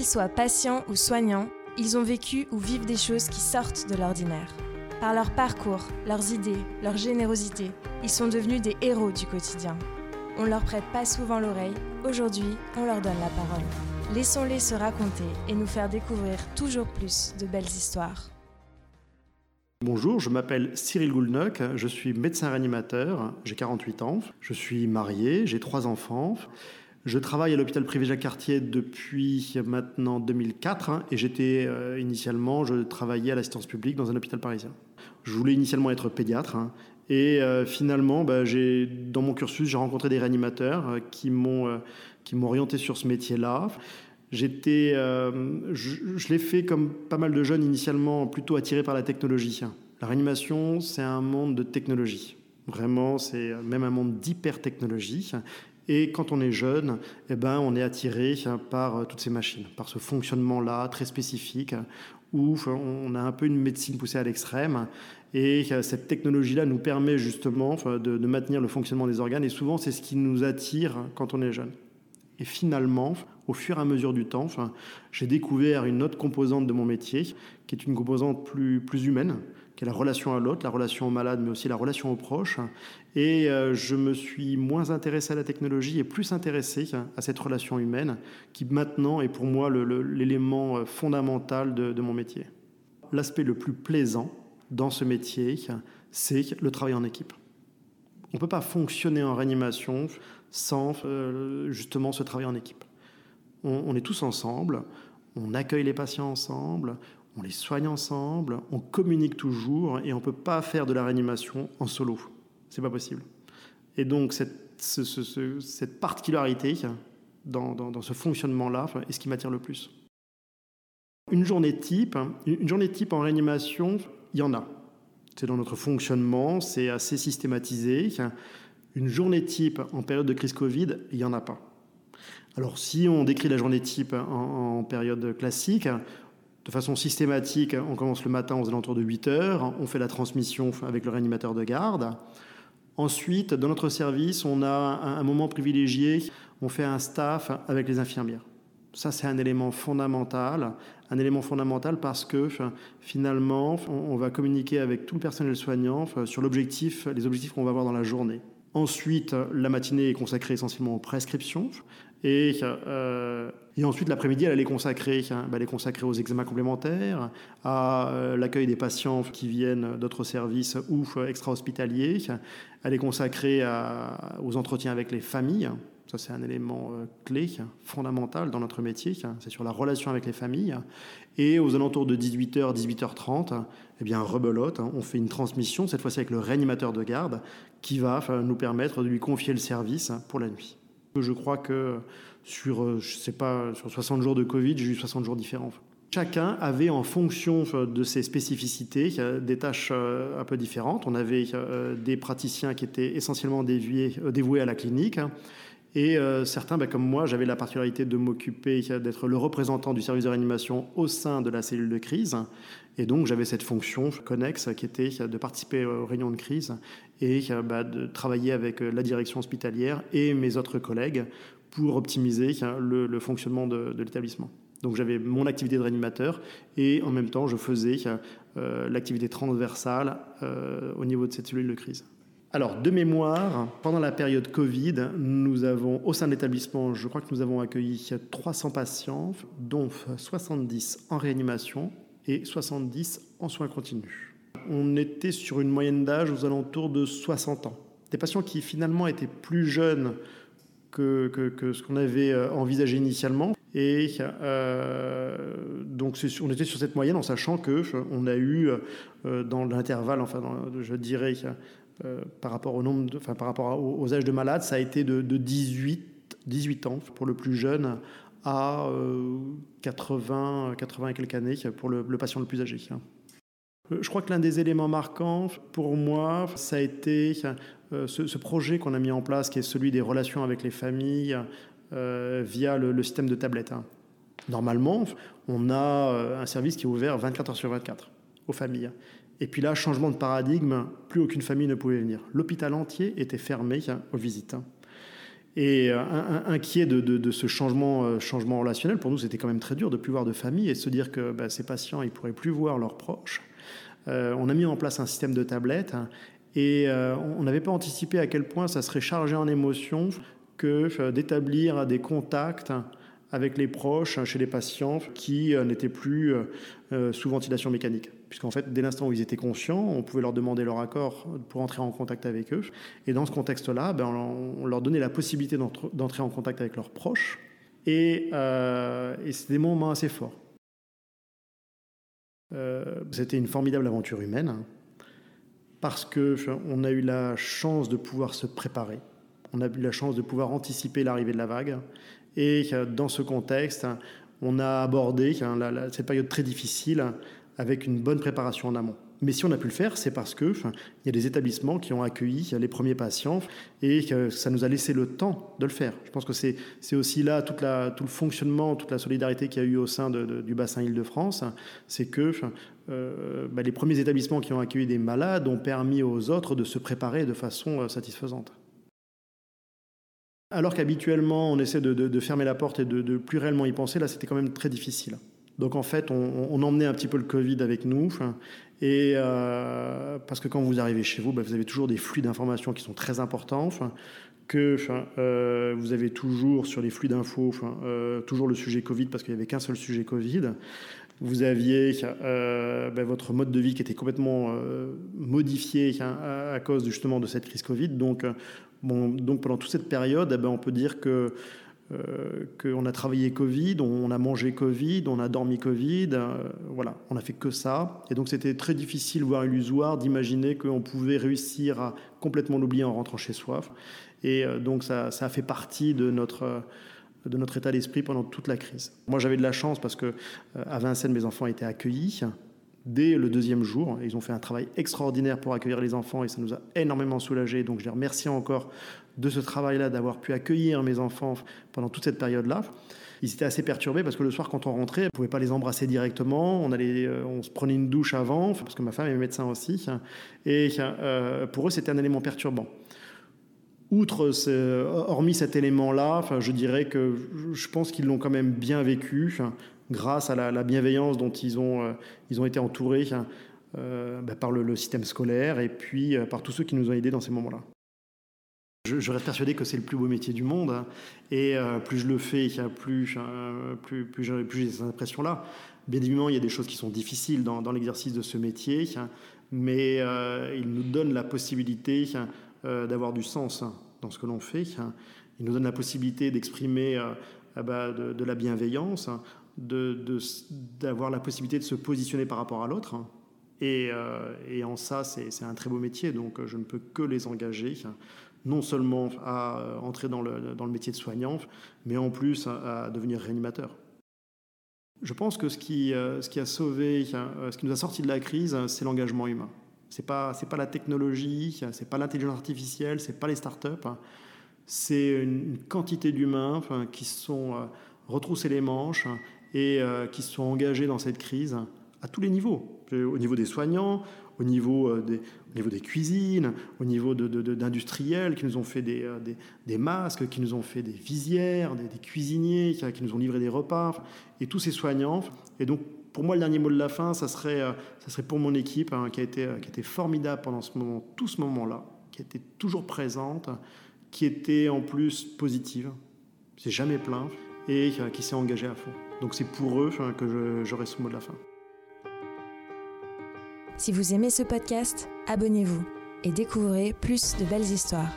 Qu'ils soient patients ou soignants, ils ont vécu ou vivent des choses qui sortent de l'ordinaire. Par leur parcours, leurs idées, leur générosité, ils sont devenus des héros du quotidien. On leur prête pas souvent l'oreille, aujourd'hui on leur donne la parole. Laissons-les se raconter et nous faire découvrir toujours plus de belles histoires. Bonjour, je m'appelle Cyril Goulnock, je suis médecin réanimateur, j'ai 48 ans, je suis marié, j'ai trois enfants. Je travaille à l'hôpital privé Jacques Cartier depuis maintenant 2004 hein, et j'étais euh, initialement, je travaillais à l'assistance publique dans un hôpital parisien. Je voulais initialement être pédiatre hein, et euh, finalement, bah, dans mon cursus, j'ai rencontré des réanimateurs euh, qui m'ont qui m'ont orienté sur ce métier-là. J'étais, je, je l'ai fait comme pas mal de jeunes initialement plutôt attirés par la technologie. La réanimation, c'est un monde de technologie. Vraiment, c'est même un monde d'hyper-technologie. Et quand on est jeune, eh ben, on est attiré par euh, toutes ces machines, par ce fonctionnement-là très spécifique, où on a un peu une médecine poussée à l'extrême. Et euh, cette technologie-là nous permet justement de, de maintenir le fonctionnement des organes. Et souvent, c'est ce qui nous attire quand on est jeune. Et finalement, au fur et à mesure du temps, j'ai découvert une autre composante de mon métier, qui est une composante plus, plus humaine, qui est la relation à l'autre, la relation au malade, mais aussi la relation aux proches. Et euh, je me suis moins intéressé à la technologie et plus intéressé à cette relation humaine, qui maintenant est pour moi l'élément euh, fondamental de, mon métier. L'aspect le plus plaisant dans ce métier, c'est le travail en équipe. On ne peut pas fonctionner en réanimation sans euh, justement ce travail en équipe. On, est tous ensemble, on accueille les patients ensemble, on les soigne ensemble, on communique toujours et on ne peut pas faire de la réanimation en solo. C'est pas possible. Et donc cette, particularité dans, dans ce fonctionnement-là est ce qui m'attire le plus. Une journée type, une journée type en réanimation, il y en a. C'est dans notre fonctionnement, c'est assez systématisé. Une journée type en période de crise Covid, il n'y en a pas. Alors si on décrit la journée type en, période classique, de façon systématique, on commence le matin aux alentours de 8 heures, on fait la transmission avec le réanimateur de garde. Ensuite, dans notre service, on a un moment privilégié, on fait un staff avec les infirmières. Ça, c'est un élément fondamental. Un élément fondamental parce que finalement, on va communiquer avec tout le personnel soignant sur l'objectif, les objectifs qu'on va avoir dans la journée. Ensuite, la matinée est consacrée essentiellement aux prescriptions. Et, euh, et ensuite, l'après-midi, elle, consacrée, hein, bah, elle est consacrée aux examens complémentaires, à euh, l'accueil des patients qui viennent d'autres services ou extra-hospitaliers. Elle est consacrée aux entretiens avec les familles. Ça, c'est un élément euh, clé, fondamental dans notre métier. C'est sur la relation avec les familles. Et aux alentours de 18h, 18h30, eh bien, rebelote, hein, on fait une transmission, cette fois-ci avec le réanimateur de garde, qui va nous permettre de lui confier le service pour la nuit. Je crois que sur, euh, je sais pas, sur 60 jours de Covid, j'ai eu 60 jours différents. Chacun avait en fonction de ses spécificités des tâches euh, un peu différentes. On avait des praticiens qui étaient essentiellement dévoués, dévoués à la clinique et euh, certains, bah, comme moi, j'avais la particularité de m'occuper, d'être le représentant du service de réanimation au sein de la cellule de crise. Et donc, j'avais cette fonction connexe qui était de participer aux réunions de crise et bah, de travailler avec la direction hospitalière et mes autres collègues pour optimiser le, le fonctionnement de, l'établissement. Donc j'avais mon activité de réanimateur et en même temps je faisais euh, l'activité transversale euh, au niveau de cette cellule de crise. Alors, de mémoire, pendant la période Covid, nous avons, au sein de l'établissement, je crois que nous avons accueilli 300 patients, dont 70 en réanimation et 70 en soins continus. On était sur une moyenne d'âge aux alentours de 60 ans. Des patients qui finalement étaient plus jeunes que, ce qu'on avait euh, envisagé initialement. Et euh, donc on était sur cette moyenne en sachant que on a eu euh, dans l'intervalle, enfin je dirais euh, par rapport au nombre, enfin par rapport aux, âges de malades, ça a été de, 18, 18 ans pour le plus jeune à 80, 80 et quelques années pour le, patient le plus âgé. Euh, je crois que l'un des éléments marquants pour moi, ça a été euh, ce, projet qu'on a mis en place, qui est celui des relations avec les familles via le, système de tablette. Hein. Normalement, on a un service qui est ouvert 24 heures sur 24 aux familles. Et puis là, changement de paradigme, plus aucune famille ne pouvait venir. L'hôpital entier était fermé aux visites. Et inquiet de, ce changement, changement relationnel, pour nous, c'était quand même très dur de plus voir de famille et de se dire que bah, ces patients, ils pourraient plus voir leurs proches. on a mis en place un système de tablettes et on n'avait pas anticipé à quel point ça serait chargé en émotions que d'établir des contacts avec les proches chez les patients qui euh, n'étaient plus euh, euh, sous ventilation mécanique. Puisqu'en fait, dès l'instant où ils étaient conscients, on pouvait leur demander leur accord pour entrer en contact avec eux. Et dans ce contexte-là, ben, on leur donnait la possibilité d'entrer en contact avec leurs proches. Et, et c'était des moments assez forts. c'était une formidable aventure humaine hein, parce que on a eu la chance de pouvoir se préparer. On a eu la chance de pouvoir anticiper l'arrivée de la vague et dans ce contexte, on a abordé cette période très difficile avec une bonne préparation en amont. Mais si on a pu le faire, c'est parce que il y a des établissements qui ont accueilli les premiers patients et que ça nous a laissé le temps de le faire. Je pense que c'est aussi là tout le fonctionnement, toute la solidarité qu'il y a eu au sein du bassin Île-de-France. C'est que euh, bah, les premiers établissements qui ont accueilli des malades ont permis aux autres de se préparer de façon euh, satisfaisante. Alors qu'habituellement, on essaie de, fermer la porte et de, plus réellement y penser, là, c'était quand même très difficile. Donc en fait, on, emmenait un petit peu le Covid avec nous. Et euh, parce que quand vous arrivez chez vous, bah, vous avez toujours des flux d'informations qui sont très importants. que euh, vous avez toujours sur les flux d'infos, euh, toujours le sujet Covid parce qu'il n'y avait qu'un seul sujet Covid. Vous aviez bah, votre mode de vie qui était complètement modifié à, à, cause justement de cette crise Covid. Donc donc pendant toute cette période, eh ben, on peut dire que euh, qu'on a travaillé Covid, on a mangé Covid, on a dormi Covid, euh, voilà, on a fait que ça. Et donc c'était très difficile, voire illusoire, d'imaginer qu'on pouvait réussir à complètement l'oublier en rentrant chez soi. Et euh, donc ça, ça, a fait partie de notre de notre état d'esprit pendant toute la crise. Moi, j'avais de la chance parce que à Vincennes, mes enfants étaient accueillis dès le deuxième jour. Ils ont fait un travail extraordinaire pour accueillir les enfants et ça nous a énormément soulagés. Donc je les remercie encore de ce travail-là, d'avoir pu accueillir mes enfants pendant toute cette période-là. Ils étaient assez perturbés parce que le soir, quand on rentrait, on ne pouvait pas les embrasser directement. On, allait, euh, on se prenait une douche avant, parce que ma femme est médecin aussi. Et euh, pour eux, c'était un élément perturbant. Outre, hormis cet élément-là, je dirais que je pense qu'ils l'ont quand même bien vécu grâce à la, bienveillance dont ils ont, euh, ils ont été entourés bah, par le, système scolaire et puis par tous ceux qui nous ont aidés dans ces moments-là. Je, reste persuadé que c'est le plus beau métier du monde et plus je le fais, plus, plus, plus, j'ai cette impression-là. Bien évidemment, il y a des choses qui sont difficiles dans, l'exercice de ce métier, mais il nous donne la possibilité d'avoir du sens dans ce que l'on fait. Il nous donne la possibilité d'exprimer ah bah, de, la bienveillance, d'avoir la possibilité de se positionner par rapport à l'autre. Euh, et, en ça, c'est un très beau métier, donc je ne peux que les engager, non seulement à entrer dans le, métier de soignant, mais en plus à, devenir réanimateur. Je pense que ce qui, euh, a sauvé, ce qui nous a sorti de la crise, c'est l'engagement humain. C'est pas pas la technologie, c'est pas l'intelligence artificielle, c'est pas les startups, c'est une quantité d'humains qui se sont euh, retroussés les manches et euh, qui se sont engagés dans cette crise à tous les niveaux, au niveau des soignants, au niveau euh, des, au niveau des cuisines, au niveau d'industriels qui nous ont fait des, euh, des, masques, qui nous ont fait des visières, des, cuisiniers qui, nous ont livré des repas, et tous ces soignants. Et donc, pour moi, le dernier mot de la fin, ça serait, ça serait pour mon équipe, hein, qui, a été, formidable pendant ce moment, tout ce moment-là, qui été toujours présente, qui était en plus positive, c'est jamais plein, et qui s'est engagée à fond. Donc c'est pour eux que j'aurai ce mot de la fin. Si vous aimez ce podcast, abonnez-vous et découvrez plus de belles histoires.